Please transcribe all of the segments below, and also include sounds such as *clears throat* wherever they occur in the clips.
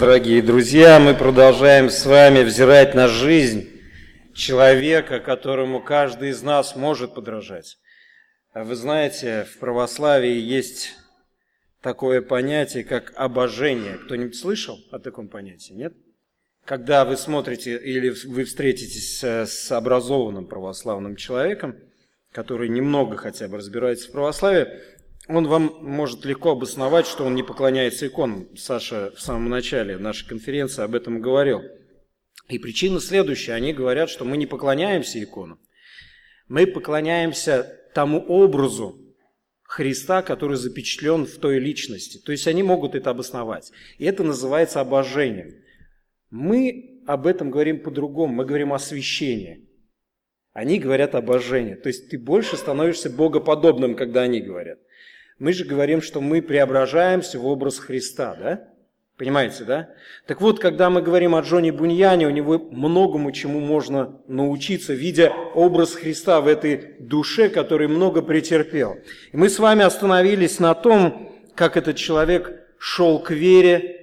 Дорогие друзья, мы продолжаем с вами взирать на жизнь человека, которому каждый из нас может подражать. А вы знаете, в православии есть такое понятие, как обожение. Кто-нибудь слышал о таком понятии, нет? Когда вы смотрите или вы встретитесь с образованным православным человеком, который немного хотя бы разбирается в православии, он вам может легко обосновать, что он не поклоняется иконам. Саша в самом начале нашей конференции об этом говорил. И причина следующая. Они говорят, что мы не поклоняемся иконам. Мы поклоняемся тому образу Христа, который запечатлен в той личности. То есть они могут это обосновать. И это называется обожением. Мы об этом говорим по-другому. Мы говорим о священии. Они говорят обожение. То есть ты больше становишься богоподобным, когда они говорят. Мы же говорим, что мы преображаемся в образ Христа, да? Понимаете, да? Так вот, когда мы говорим о Джоне Буньяне, у него многому чему можно научиться, видя образ Христа в этой душе, который много претерпел. И мы с вами остановились на том, как этот человек шел к вере,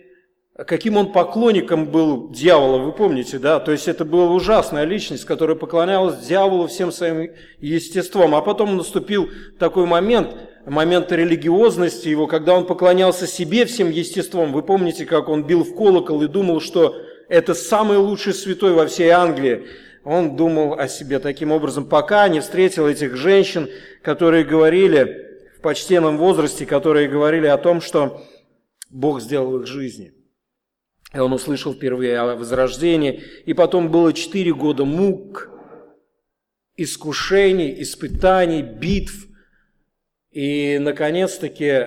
каким он поклонником был дьявола, вы помните, да? То есть это была ужасная личность, которая поклонялась дьяволу всем своим естеством. А потом наступил такой момент, момент религиозности его, когда он поклонялся себе всем естеством. Вы помните, как он бил в колокол и думал, что это самый лучший святой во всей Англии. Он думал о себе таким образом, пока не встретил этих женщин, которые говорили в почтенном возрасте, которые говорили о том, что Бог сделал их жизни. И он услышал впервые о возрождении. И потом было четыре года мук, искушений, испытаний, битв. И, наконец-таки,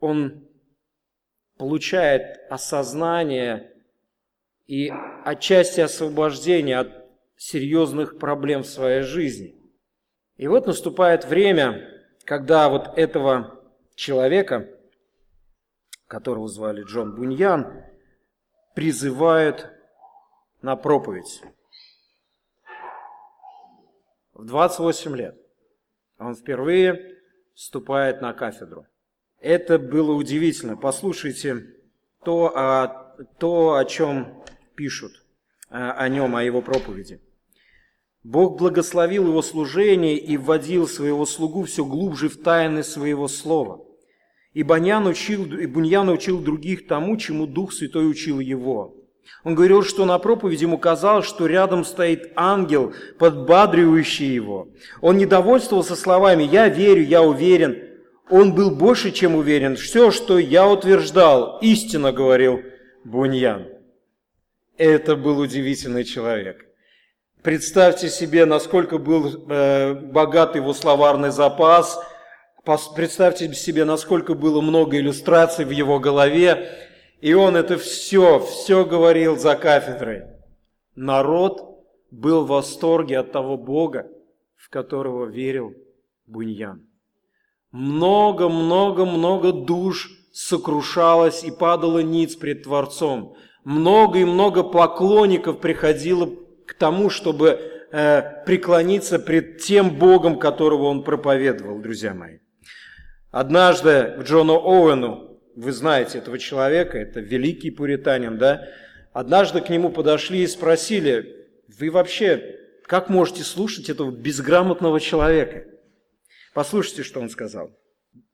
он получает осознание и отчасти освобождение от серьезных проблем в своей жизни. И вот наступает время, когда вот этого человека – которого звали Джон Буньян, призывают на проповедь. В 28 лет он впервые вступает на кафедру. Это было удивительно. Послушайте то, о, то, о чем пишут о нем, о его проповеди. Бог благословил его служение и вводил своего слугу все глубже в тайны своего слова – и Баньян учил, и Буньян учил других тому, чему Дух Святой учил его. Он говорил, что на проповеди ему казалось, что рядом стоит ангел, подбадривающий его. Он не довольствовался словами «я верю, я уверен». Он был больше, чем уверен. Все, что я утверждал, истинно говорил Буньян. Это был удивительный человек. Представьте себе, насколько был э, богат его словарный запас – Представьте себе, насколько было много иллюстраций в его голове, и он это все, все говорил за кафедрой. Народ был в восторге от того Бога, в которого верил Буньян. Много-много-много душ сокрушалось и падало ниц пред Творцом. Много и много поклонников приходило к тому, чтобы э, преклониться пред тем Богом, которого он проповедовал, друзья мои. Однажды к Джону Оуэну, вы знаете этого человека, это великий пуританин, да? Однажды к нему подошли и спросили, вы вообще как можете слушать этого безграмотного человека? Послушайте, что он сказал.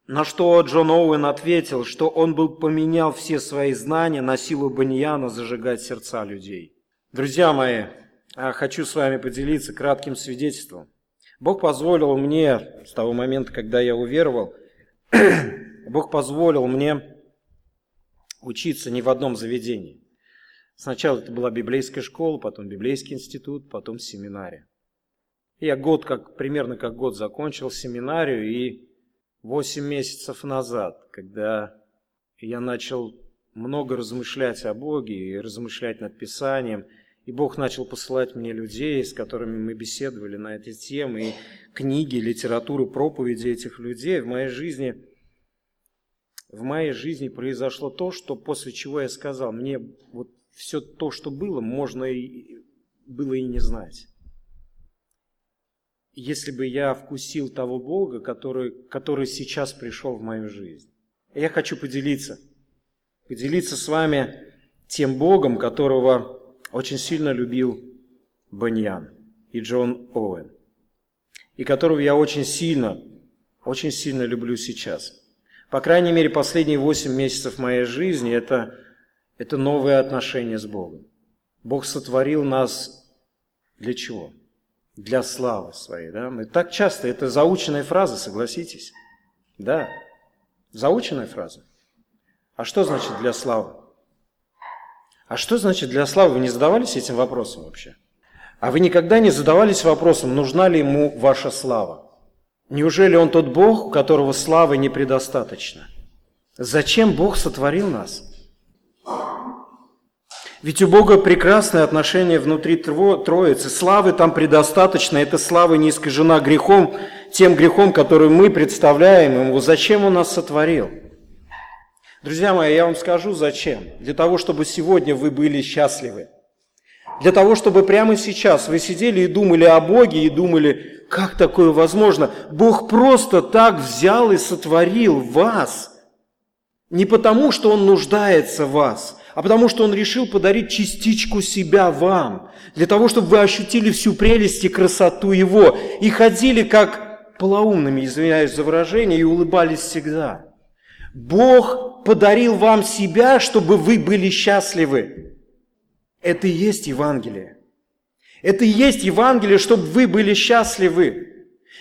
На что Джон Оуэн ответил, что он был поменял все свои знания на силу баньяна зажигать сердца людей. Друзья мои, хочу с вами поделиться кратким свидетельством. Бог позволил мне с того момента, когда я уверовал, *clears throat* Бог позволил мне учиться не в одном заведении. Сначала это была библейская школа, потом библейский институт, потом семинария. Я год, как, примерно как год закончил семинарию, и 8 месяцев назад, когда я начал много размышлять о Боге и размышлять над Писанием, и Бог начал посылать мне людей, с которыми мы беседовали на эти темы, и книги, литературу, проповеди этих людей в моей жизни, в моей жизни произошло то, что после чего я сказал, мне вот все то, что было, можно и было и не знать. Если бы я вкусил того Бога, который, который сейчас пришел в мою жизнь. Я хочу поделиться поделиться с вами тем Богом, которого очень сильно любил Баньян и Джон Оуэн, и которого я очень сильно, очень сильно люблю сейчас. По крайней мере, последние восемь месяцев моей жизни это, – это новые отношения с Богом. Бог сотворил нас для чего? Для славы своей. Да? Мы так часто, это заученная фраза, согласитесь. Да, заученная фраза. А что значит для славы? А что значит для славы? Вы не задавались этим вопросом вообще? А вы никогда не задавались вопросом, нужна ли ему ваша слава? Неужели он тот Бог, у которого славы не предостаточно? Зачем Бог сотворил нас? Ведь у Бога прекрасное отношение внутри Троицы. Славы там предостаточно. Эта слава не искажена грехом, тем грехом, который мы представляем Ему. Зачем Он нас сотворил? Друзья мои, я вам скажу зачем. Для того, чтобы сегодня вы были счастливы. Для того, чтобы прямо сейчас вы сидели и думали о Боге, и думали, как такое возможно? Бог просто так взял и сотворил вас. Не потому, что Он нуждается в вас, а потому, что Он решил подарить частичку себя вам. Для того, чтобы вы ощутили всю прелесть и красоту Его. И ходили как полоумными, извиняюсь за выражение, и улыбались всегда. Бог подарил вам себя, чтобы вы были счастливы. Это и есть Евангелие. Это и есть Евангелие, чтобы вы были счастливы.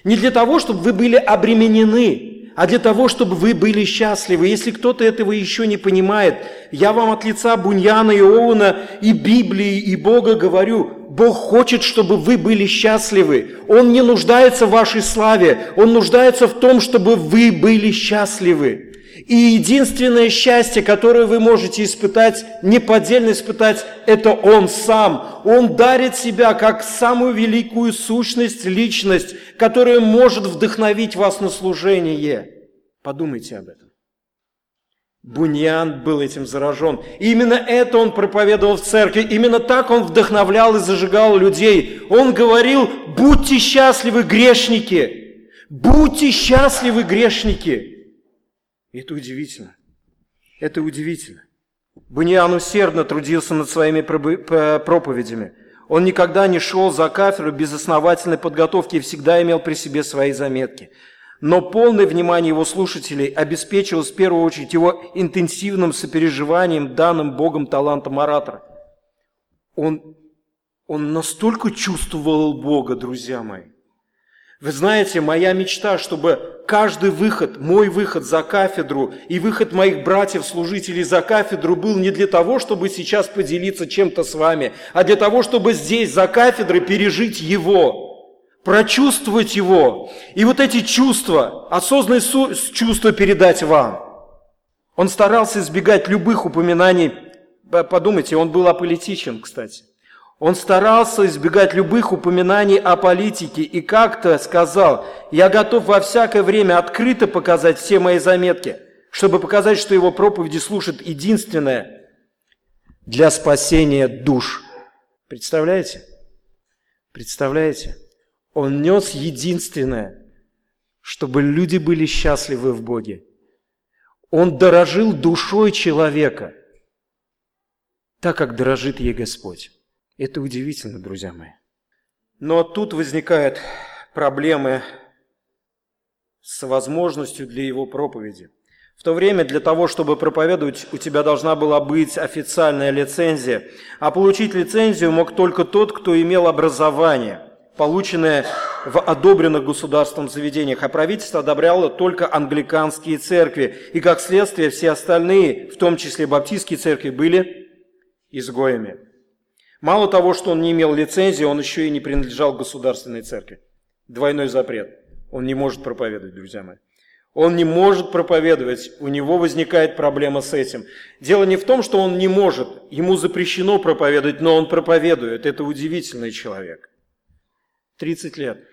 Не для того, чтобы вы были обременены, а для того, чтобы вы были счастливы. Если кто-то этого еще не понимает, я вам от лица Буньяна и Оуна и Библии и Бога говорю, Бог хочет, чтобы вы были счастливы. Он не нуждается в вашей славе, Он нуждается в том, чтобы вы были счастливы. И единственное счастье, которое вы можете испытать, неподдельно испытать, это Он сам. Он дарит себя как самую великую сущность, личность, которая может вдохновить вас на служение. Подумайте об этом. Буньян был этим заражен. И именно это он проповедовал в церкви. Именно так он вдохновлял и зажигал людей. Он говорил, будьте счастливы, грешники. Будьте счастливы, грешники. И это удивительно. Это удивительно. Буниан усердно трудился над своими проповедями. Он никогда не шел за кафедру без основательной подготовки и всегда имел при себе свои заметки. Но полное внимание его слушателей обеспечилось в первую очередь его интенсивным сопереживанием данным Богом талантом оратора. Он, он настолько чувствовал Бога, друзья мои, вы знаете, моя мечта, чтобы каждый выход, мой выход за кафедру и выход моих братьев-служителей за кафедру был не для того, чтобы сейчас поделиться чем-то с вами, а для того, чтобы здесь за кафедрой пережить его, прочувствовать его. И вот эти чувства, осознанные чувства передать вам. Он старался избегать любых упоминаний, подумайте, он был аполитичен, кстати. Он старался избегать любых упоминаний о политике и как-то сказал, я готов во всякое время открыто показать все мои заметки, чтобы показать, что его проповеди слушают единственное для спасения душ. Представляете? Представляете? Он нес единственное, чтобы люди были счастливы в Боге. Он дорожил душой человека, так как дорожит ей Господь. Это удивительно, друзья мои. Но тут возникают проблемы с возможностью для его проповеди. В то время для того, чтобы проповедовать, у тебя должна была быть официальная лицензия, а получить лицензию мог только тот, кто имел образование, полученное в одобренных государством заведениях, а правительство одобряло только англиканские церкви, и как следствие все остальные, в том числе баптистские церкви, были изгоями. Мало того, что он не имел лицензии, он еще и не принадлежал государственной церкви. Двойной запрет. Он не может проповедовать, друзья мои. Он не может проповедовать, у него возникает проблема с этим. Дело не в том, что он не может, ему запрещено проповедовать, но он проповедует. Это удивительный человек. 30 лет,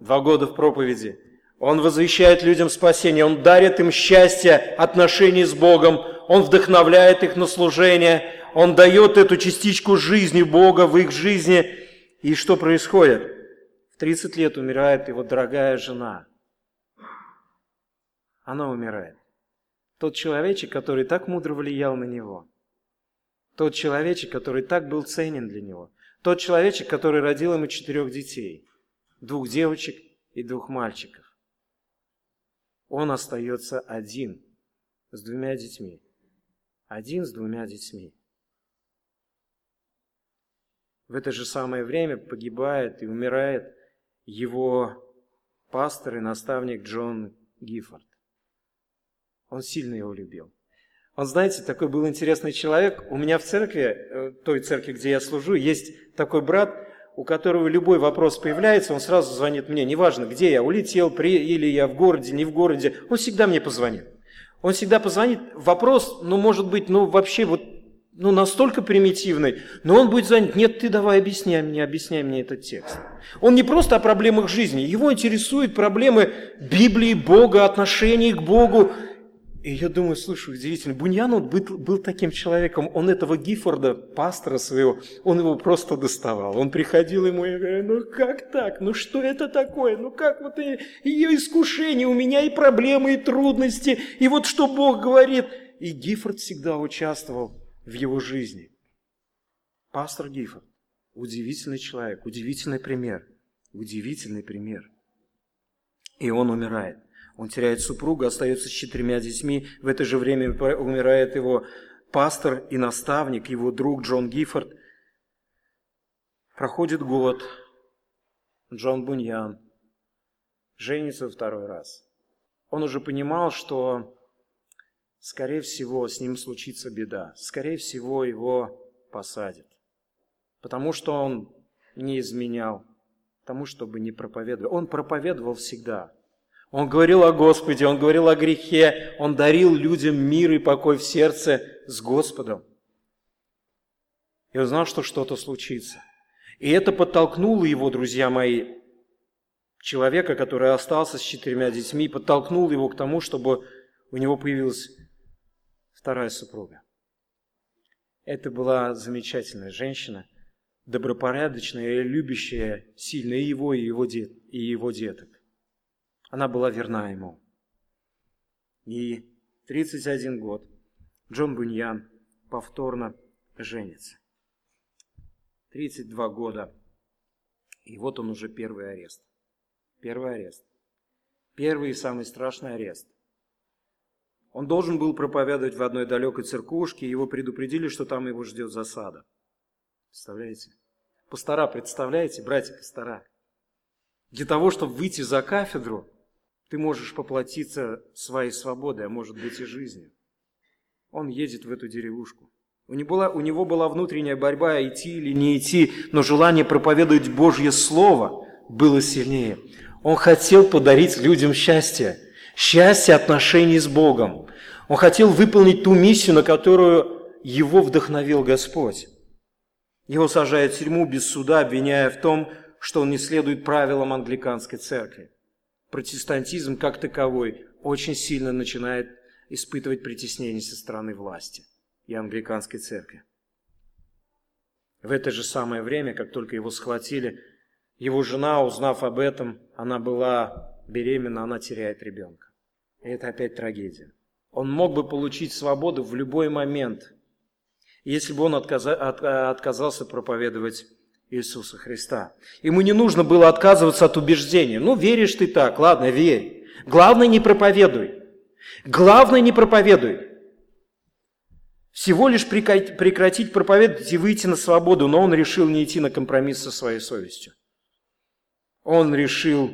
два года в проповеди. Он возвещает людям спасение, он дарит им счастье отношений с Богом, он вдохновляет их на служение, он дает эту частичку жизни Бога в их жизни. И что происходит? В 30 лет умирает его дорогая жена. Она умирает. Тот человечек, который так мудро влиял на него. Тот человечек, который так был ценен для него. Тот человечек, который родил ему четырех детей. Двух девочек и двух мальчиков. Он остается один с двумя детьми. Один с двумя детьми. В это же самое время погибает и умирает его пастор и наставник Джон Гиффорд. Он сильно его любил. Он, знаете, такой был интересный человек. У меня в церкви, э, той церкви, где я служу, есть такой брат, у которого любой вопрос появляется, он сразу звонит мне. Неважно, где я, улетел, при, или я в городе, не в городе. Он всегда мне позвонит. Он всегда позвонит. Вопрос, ну, может быть, ну, вообще вот ну, настолько примитивный, но он будет занят, нет, ты давай объясняй мне, объясняй мне этот текст. Он не просто о проблемах жизни, его интересуют проблемы Библии, Бога, отношений к Богу. И я думаю, слушай, удивительно, Буньян был, был таким человеком, он этого Гиффорда, пастора своего, он его просто доставал. Он приходил ему и говорил, ну как так, ну что это такое, ну как вот и искушение, у меня и проблемы, и трудности, и вот что Бог говорит. И Гиффорд всегда участвовал в его жизни. Пастор Гиффорд, удивительный человек, удивительный пример, удивительный пример. И он умирает. Он теряет супруга, остается с четырьмя детьми. В это же время умирает его пастор и наставник, его друг Джон Гиффорд. Проходит год. Джон Буньян женится второй раз. Он уже понимал, что скорее всего, с ним случится беда. Скорее всего, его посадят. Потому что он не изменял тому, чтобы не проповедовал. Он проповедовал всегда. Он говорил о Господе, он говорил о грехе, он дарил людям мир и покой в сердце с Господом. И он знал, что что-то случится. И это подтолкнуло его, друзья мои, человека, который остался с четырьмя детьми, подтолкнуло его к тому, чтобы у него появилась вторая супруга. Это была замечательная женщина, добропорядочная и любящая сильно и его, и его, дет, и его деток. Она была верна ему. И 31 год Джон Буньян повторно женится. 32 года. И вот он уже первый арест. Первый арест. Первый и самый страшный арест. Он должен был проповедовать в одной далекой церквушке, его предупредили, что там его ждет засада. Представляете? Пастора, представляете, братья-пастора? Для того, чтобы выйти за кафедру, ты можешь поплатиться своей свободой, а может быть и жизнью. Он едет в эту деревушку. У него, была, у него была внутренняя борьба, идти или не идти, но желание проповедовать Божье Слово было сильнее. Он хотел подарить людям счастье счастье отношений с Богом. Он хотел выполнить ту миссию, на которую его вдохновил Господь. Его сажают в тюрьму без суда, обвиняя в том, что он не следует правилам англиканской церкви. Протестантизм как таковой очень сильно начинает испытывать притеснение со стороны власти и англиканской церкви. В это же самое время, как только его схватили, его жена, узнав об этом, она была беременна, она теряет ребенка. И это опять трагедия. Он мог бы получить свободу в любой момент, если бы он отказался проповедовать Иисуса Христа. Ему не нужно было отказываться от убеждения. Ну, веришь ты так, ладно, верь. Главное, не проповедуй. Главное, не проповедуй. Всего лишь прекратить проповедовать и выйти на свободу, но он решил не идти на компромисс со своей совестью. Он решил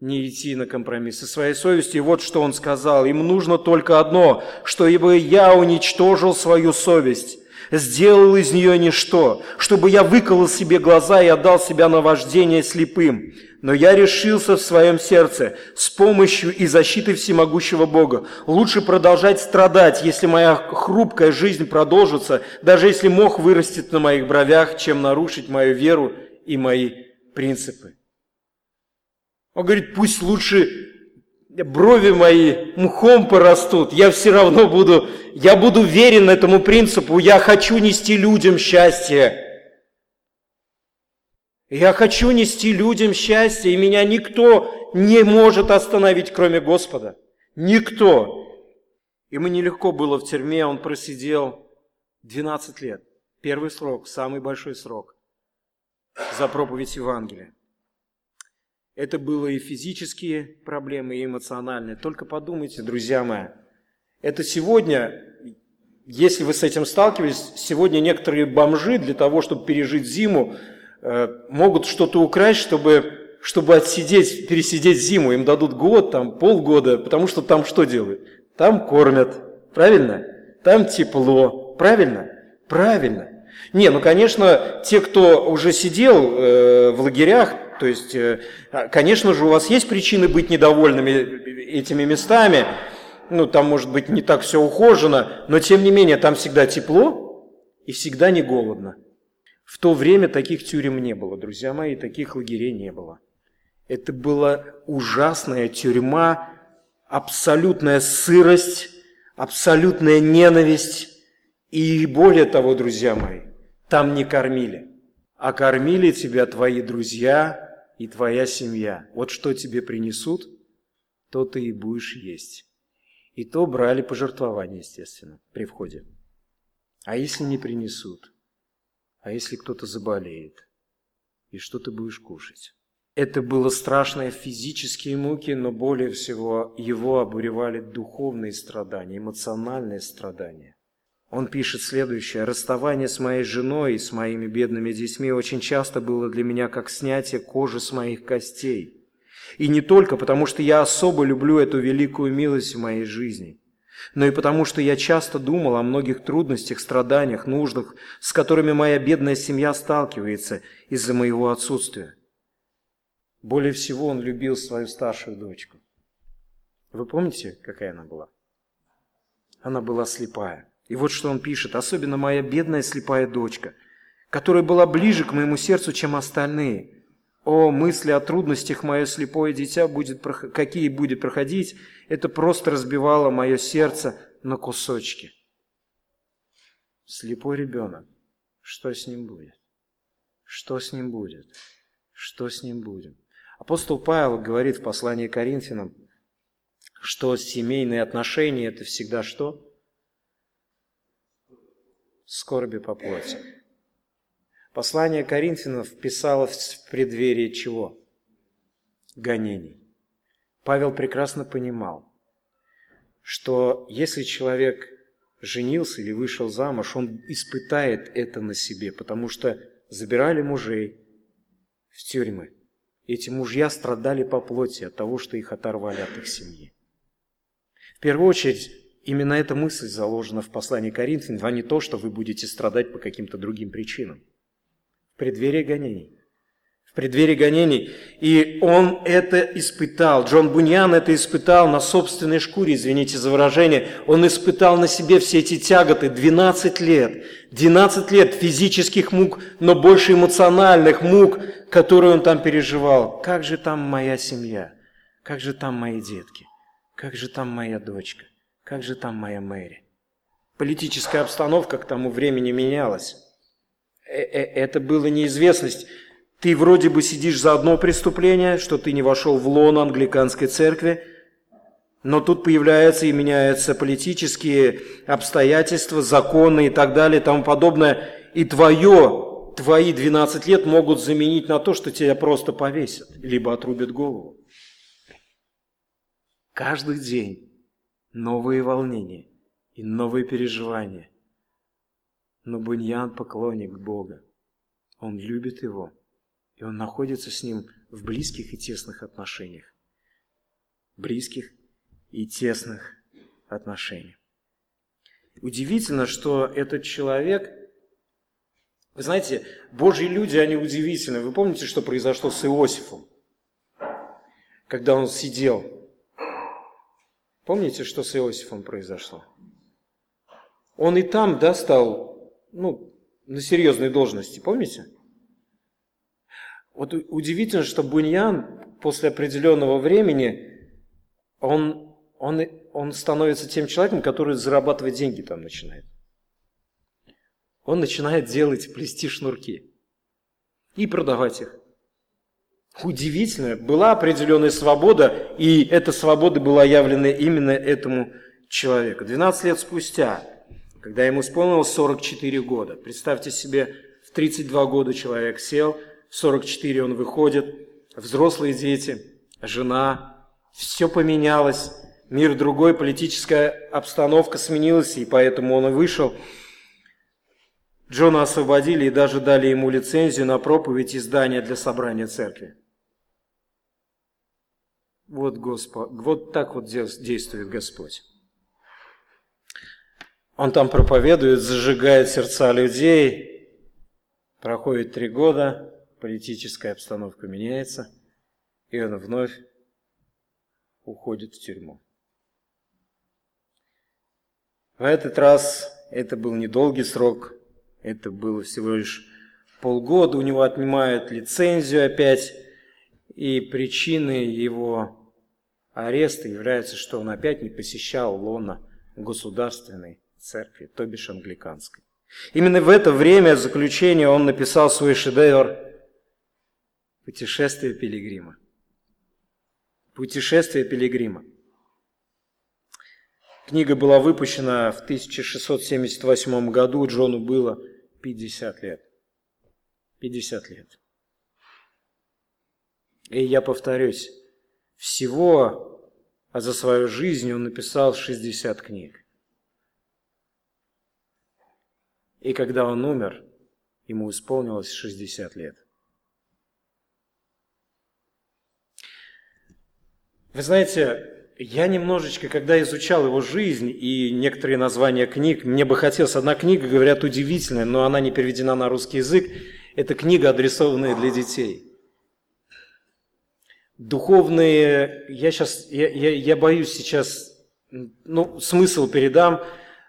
не идти на компромисс со своей совестью. И вот что он сказал. Им нужно только одно, чтобы я уничтожил свою совесть, сделал из нее ничто, чтобы я выколол себе глаза и отдал себя на вождение слепым. Но я решился в своем сердце с помощью и защитой всемогущего Бога. Лучше продолжать страдать, если моя хрупкая жизнь продолжится, даже если мох вырастет на моих бровях, чем нарушить мою веру и мои принципы. Он говорит, пусть лучше брови мои мхом порастут, я все равно буду, я буду верен этому принципу, я хочу нести людям счастье. Я хочу нести людям счастье, и меня никто не может остановить, кроме Господа. Никто. Ему нелегко было в тюрьме, он просидел 12 лет. Первый срок, самый большой срок за проповедь Евангелия. Это было и физические проблемы, и эмоциональные. Только подумайте, друзья мои, это сегодня, если вы с этим сталкивались, сегодня некоторые бомжи для того, чтобы пережить зиму, э, могут что-то украсть, чтобы, чтобы отсидеть, пересидеть зиму. Им дадут год, там, полгода, потому что там что делают? Там кормят, правильно? Там тепло, правильно? Правильно. Не, ну, конечно, те, кто уже сидел э, в лагерях, то есть, э, конечно же, у вас есть причины быть недовольными этими местами, ну, там, может быть, не так все ухожено, но, тем не менее, там всегда тепло и всегда не голодно. В то время таких тюрем не было, друзья мои, таких лагерей не было. Это была ужасная тюрьма, абсолютная сырость, абсолютная ненависть. И более того, друзья мои, там не кормили, а кормили тебя твои друзья и твоя семья. Вот что тебе принесут, то ты и будешь есть. И то брали пожертвования, естественно, при входе. А если не принесут? А если кто-то заболеет? И что ты будешь кушать? Это было страшные физические муки, но более всего его обуревали духовные страдания, эмоциональные страдания. Он пишет следующее. «Расставание с моей женой и с моими бедными детьми очень часто было для меня как снятие кожи с моих костей. И не только потому, что я особо люблю эту великую милость в моей жизни, но и потому, что я часто думал о многих трудностях, страданиях, нуждах, с которыми моя бедная семья сталкивается из-за моего отсутствия. Более всего он любил свою старшую дочку. Вы помните, какая она была? Она была слепая. И вот что он пишет. «Особенно моя бедная слепая дочка, которая была ближе к моему сердцу, чем остальные. О, мысли о трудностях мое слепое дитя будет, какие будет проходить, это просто разбивало мое сердце на кусочки». Слепой ребенок. Что с ним будет? Что с ним будет? Что с ним будет? Апостол Павел говорит в послании к Коринфянам, что семейные отношения – это всегда что? Скорби по плоти. Послание Коринфянов писалось в преддверии чего? Гонений. Павел прекрасно понимал, что если человек женился или вышел замуж, он испытает это на себе, потому что забирали мужей в тюрьмы, эти мужья страдали по плоти от того, что их оторвали от их семьи. В первую очередь, именно эта мысль заложена в послании Коринфянам, а не то, что вы будете страдать по каким-то другим причинам. В преддверии гонений. В преддверии гонений. И он это испытал. Джон Буньян это испытал на собственной шкуре, извините за выражение. Он испытал на себе все эти тяготы 12 лет. 12 лет физических мук, но больше эмоциональных мук, которые он там переживал. Как же там моя семья? Как же там мои детки? Как же там моя дочка? Как же там моя Мэри? Политическая обстановка к тому времени менялась. Э, э, это было неизвестность. Ты вроде бы сидишь за одно преступление, что ты не вошел в лон англиканской церкви, но тут появляются и меняются политические обстоятельства, законы и так далее и тому подобное. И твое твои 12 лет могут заменить на то, что тебя просто повесят, либо отрубят голову. Каждый день новые волнения и новые переживания. Но Буньян поклонник Бога. Он любит его, и он находится с ним в близких и тесных отношениях. Близких и тесных отношениях. Удивительно, что этот человек – вы знаете, Божьи люди, они удивительны. Вы помните, что произошло с Иосифом, когда он сидел? Помните, что с Иосифом произошло? Он и там, да, стал, ну, на серьезной должности, помните? Вот удивительно, что Буньян после определенного времени, он, он, он становится тем человеком, который зарабатывать деньги там начинает он начинает делать, плести шнурки и продавать их. Удивительно, была определенная свобода, и эта свобода была явлена именно этому человека. 12 лет спустя, когда ему исполнилось 44 года, представьте себе, в 32 года человек сел, в 44 он выходит, взрослые дети, жена, все поменялось, мир другой, политическая обстановка сменилась, и поэтому он и вышел. Джона освободили и даже дали ему лицензию на проповедь и здание для собрания церкви. Вот, Господь, вот так вот действует Господь. Он там проповедует, зажигает сердца людей. Проходит три года, политическая обстановка меняется, и он вновь уходит в тюрьму. В этот раз это был недолгий срок, это было всего лишь полгода, у него отнимают лицензию опять, и причиной его ареста является, что он опять не посещал лона государственной церкви, то бишь англиканской. Именно в это время заключения он написал свой шедевр «Путешествие пилигрима». «Путешествие пилигрима». Книга была выпущена в 1678 году, Джону было 50 лет. 50 лет. И я повторюсь, всего а за свою жизнь он написал 60 книг. И когда он умер, ему исполнилось 60 лет. Вы знаете, я немножечко, когда изучал его жизнь и некоторые названия книг, мне бы хотелось, одна книга, говорят, удивительная, но она не переведена на русский язык, это книга, адресованная для детей. Духовные, я сейчас, я, я, я боюсь сейчас, ну, смысл передам,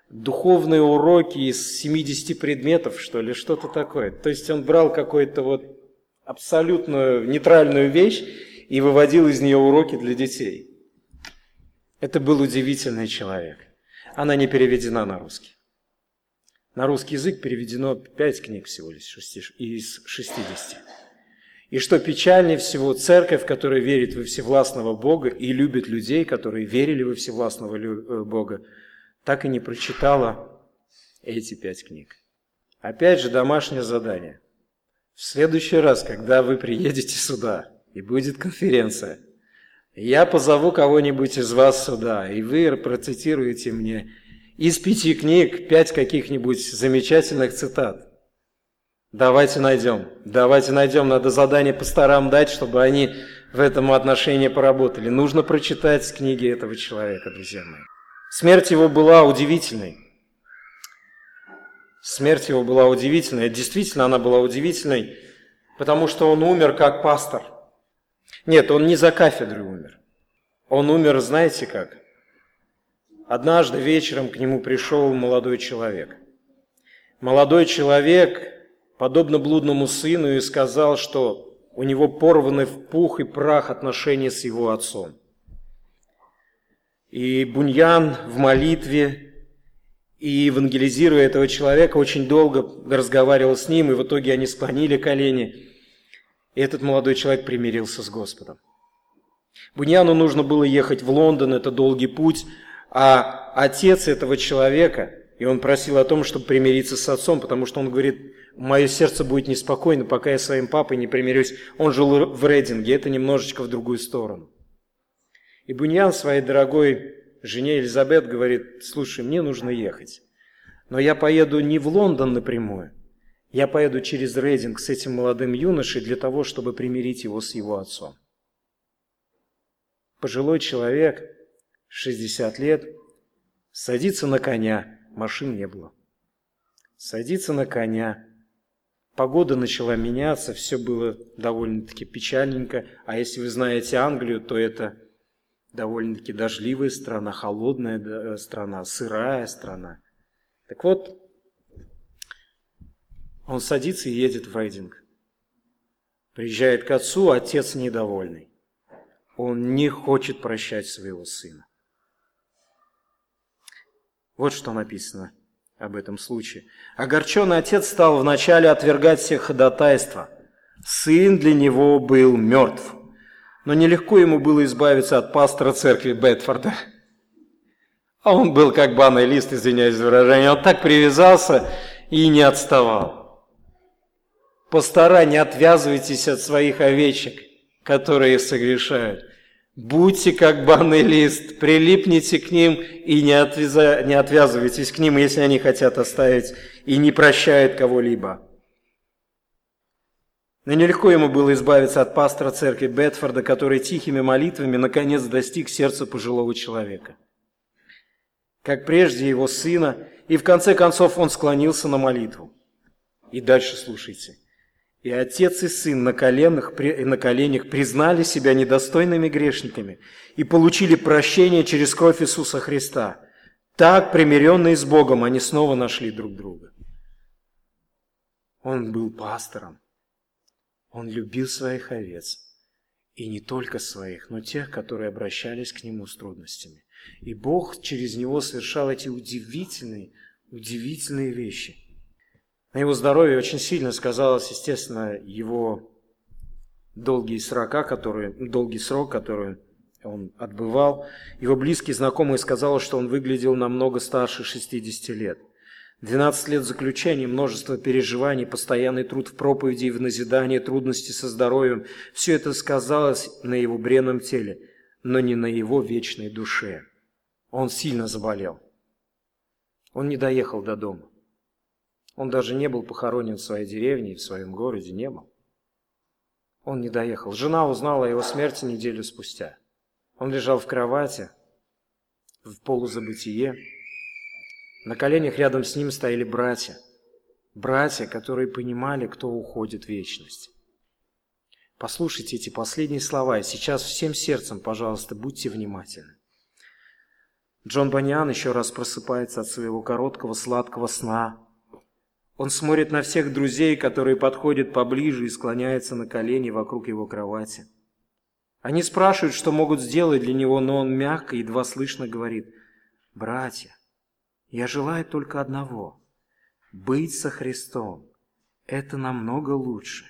духовные уроки из 70 предметов, что ли, что-то такое. То есть он брал какую-то вот абсолютно нейтральную вещь и выводил из нее уроки для детей. Это был удивительный человек. Она не переведена на русский. На русский язык переведено пять книг всего лишь из 60. И что печальнее всего, церковь, которая верит во всевластного Бога и любит людей, которые верили во всевластного э, Бога, так и не прочитала эти пять книг. Опять же, домашнее задание. В следующий раз, когда вы приедете сюда, и будет конференция, я позову кого-нибудь из вас сюда, и вы процитируете мне из пяти книг пять каких-нибудь замечательных цитат. Давайте найдем. Давайте найдем. Надо задание пасторам дать, чтобы они в этом отношении поработали. Нужно прочитать книги этого человека, друзья мои. Смерть его была удивительной. Смерть его была удивительной. Действительно, она была удивительной, потому что он умер как пастор – нет, он не за кафедрой умер. Он умер, знаете как? Однажды вечером к нему пришел молодой человек. Молодой человек, подобно блудному сыну, и сказал, что у него порваны в пух и прах отношения с его отцом. И Буньян в молитве и евангелизируя этого человека, очень долго разговаривал с ним, и в итоге они склонили колени – и этот молодой человек примирился с Господом. Буньяну нужно было ехать в Лондон, это долгий путь, а отец этого человека, и он просил о том, чтобы примириться с отцом, потому что он говорит, мое сердце будет неспокойно, пока я своим папой не примирюсь. Он жил в Рейдинге, это немножечко в другую сторону. И Буньян своей дорогой жене Элизабет говорит, слушай, мне нужно ехать. Но я поеду не в Лондон напрямую, я поеду через Рейдинг с этим молодым юношей для того, чтобы примирить его с его отцом. Пожилой человек, 60 лет, садится на коня, машин не было. Садится на коня, погода начала меняться, все было довольно-таки печальненько. А если вы знаете Англию, то это довольно-таки дождливая страна, холодная э, страна, сырая страна. Так вот, он садится и едет в рейдинг. Приезжает к отцу, отец недовольный. Он не хочет прощать своего сына. Вот что написано об этом случае. Огорченный отец стал вначале отвергать все ходатайства. Сын для него был мертв. Но нелегко ему было избавиться от пастора церкви Бетфорда. А он был как банный лист, извиняюсь за выражение. Он так привязался и не отставал. Пастора, не отвязывайтесь от своих овечек, которые согрешают. Будьте как банный лист, прилипните к ним и не, отвяза... не отвязывайтесь к ним, если они хотят оставить и не прощают кого-либо. Но нелегко ему было избавиться от пастора церкви Бетфорда, который тихими молитвами наконец достиг сердца пожилого человека. Как прежде его сына, и в конце концов он склонился на молитву. И дальше слушайте. И отец и сын на коленях, на коленях признали себя недостойными грешниками и получили прощение через кровь Иисуса Христа. Так, примиренные с Богом, они снова нашли друг друга. Он был пастором, он любил своих овец. И не только своих, но тех, которые обращались к нему с трудностями. И Бог через него совершал эти удивительные, удивительные вещи. На его здоровье очень сильно сказалось, естественно, его долгие срока, которые, долгий срок, который он отбывал. Его близкие знакомые сказали, что он выглядел намного старше 60 лет. 12 лет заключения, множество переживаний, постоянный труд в проповеди и в назидании, трудности со здоровьем – все это сказалось на его бренном теле, но не на его вечной душе. Он сильно заболел. Он не доехал до дома. Он даже не был похоронен в своей деревне и в своем городе не был. Он не доехал. Жена узнала о его смерти неделю спустя. Он лежал в кровати, в полузабытие, на коленях рядом с ним стояли братья. Братья, которые понимали, кто уходит в вечность. Послушайте эти последние слова, и сейчас всем сердцем, пожалуйста, будьте внимательны. Джон Баньян еще раз просыпается от своего короткого сладкого сна. Он смотрит на всех друзей, которые подходят поближе и склоняются на колени вокруг его кровати. Они спрашивают, что могут сделать для него, но он мягко, едва слышно говорит, «Братья, я желаю только одного – быть со Христом. Это намного лучше.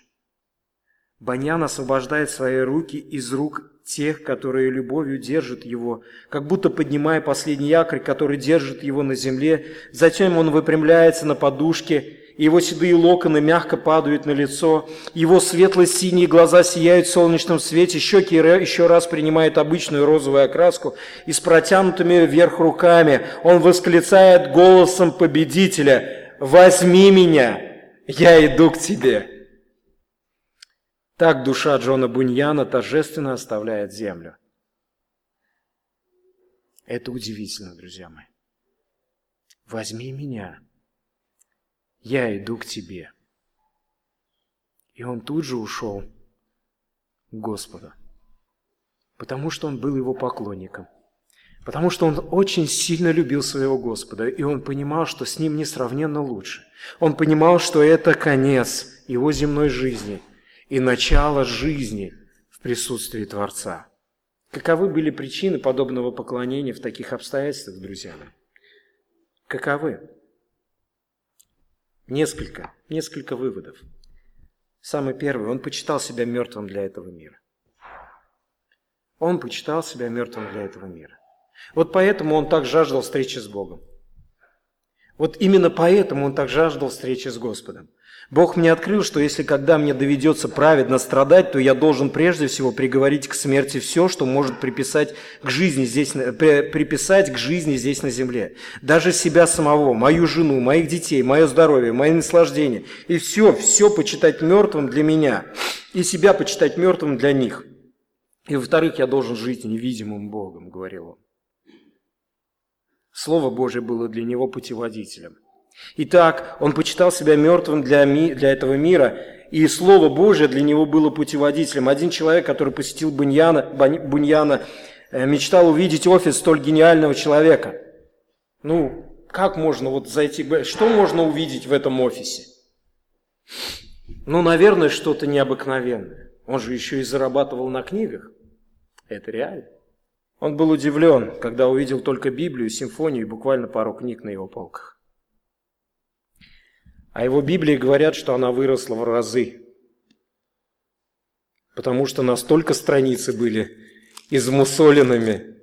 Баньян освобождает свои руки из рук тех, которые любовью держат его, как будто поднимая последний якорь, который держит его на земле. Затем он выпрямляется на подушке его седые локоны мягко падают на лицо, его светло-синие глаза сияют в солнечном свете, щеки еще раз принимают обычную розовую окраску, и с протянутыми вверх руками он восклицает голосом победителя «Возьми меня, я иду к тебе». Так душа Джона Буньяна торжественно оставляет землю. Это удивительно, друзья мои. Возьми меня, я иду к тебе. И он тут же ушел к Господу, потому что он был его поклонником, потому что он очень сильно любил своего Господа, и он понимал, что с ним несравненно лучше. Он понимал, что это конец его земной жизни и начало жизни в присутствии Творца. Каковы были причины подобного поклонения в таких обстоятельствах, друзья мои? Каковы? Несколько, несколько выводов. Самый первый, он почитал себя мертвым для этого мира. Он почитал себя мертвым для этого мира. Вот поэтому он так жаждал встречи с Богом. Вот именно поэтому он так жаждал встречи с Господом. Бог мне открыл, что если когда мне доведется праведно страдать, то я должен прежде всего приговорить к смерти все, что может приписать к жизни здесь, приписать к жизни здесь на земле. Даже себя самого, мою жену, моих детей, мое здоровье, мои наслаждения. И все, все почитать мертвым для меня. И себя почитать мертвым для них. И во-вторых, я должен жить невидимым Богом, говорил он. Слово Божье было для него путеводителем – Итак, он почитал себя мертвым для, ми, для этого мира, и Слово Божие для него было путеводителем. Один человек, который посетил Буньяна, Буньяна э, мечтал увидеть офис столь гениального человека. Ну, как можно вот зайти, что можно увидеть в этом офисе? Ну, наверное, что-то необыкновенное. Он же еще и зарабатывал на книгах. Это реально. Он был удивлен, когда увидел только Библию, симфонию и буквально пару книг на его полках. А его Библии говорят, что она выросла в разы. Потому что настолько страницы были измусоленными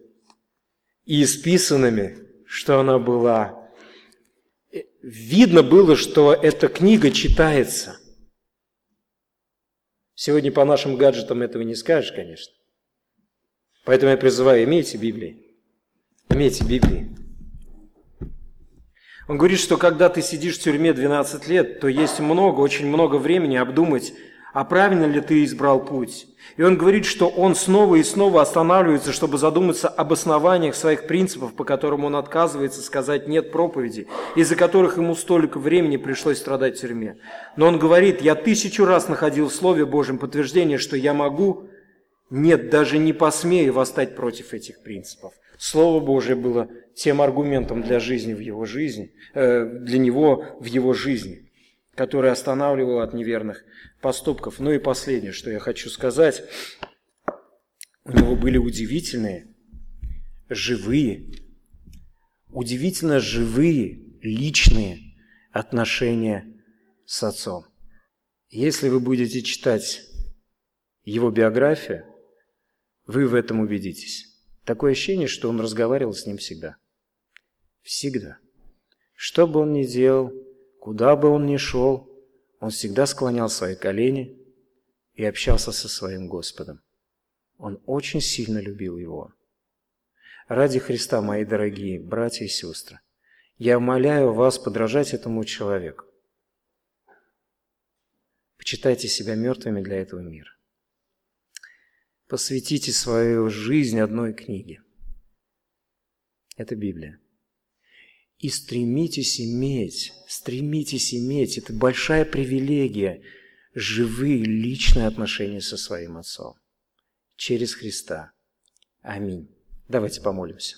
и исписанными, что она была. Видно было, что эта книга читается. Сегодня по нашим гаджетам этого не скажешь, конечно. Поэтому я призываю, имейте Библии. Имейте Библии. Он говорит, что когда ты сидишь в тюрьме 12 лет, то есть много, очень много времени обдумать, а правильно ли ты избрал путь. И он говорит, что он снова и снова останавливается, чтобы задуматься об основаниях своих принципов, по которым он отказывается сказать «нет» проповеди, из-за которых ему столько времени пришлось страдать в тюрьме. Но он говорит, я тысячу раз находил в Слове Божьем подтверждение, что я могу, нет, даже не посмею восстать против этих принципов. Слово Божие было тем аргументом для жизни в его жизни, э, для него в его жизни, который останавливал от неверных поступков. Ну и последнее, что я хочу сказать, у него были удивительные, живые, удивительно живые, личные отношения с отцом. Если вы будете читать его биографию, вы в этом убедитесь. Такое ощущение, что он разговаривал с ним всегда. Всегда. Что бы он ни делал, куда бы он ни шел, он всегда склонял свои колени и общался со своим Господом. Он очень сильно любил его. Ради Христа, мои дорогие братья и сестры, я умоляю вас подражать этому человеку. Почитайте себя мертвыми для этого мира. Посвятите свою жизнь одной книге. Это Библия. И стремитесь иметь, стремитесь иметь, это большая привилегия, живые личные отношения со своим Отцом. Через Христа. Аминь. Давайте помолимся.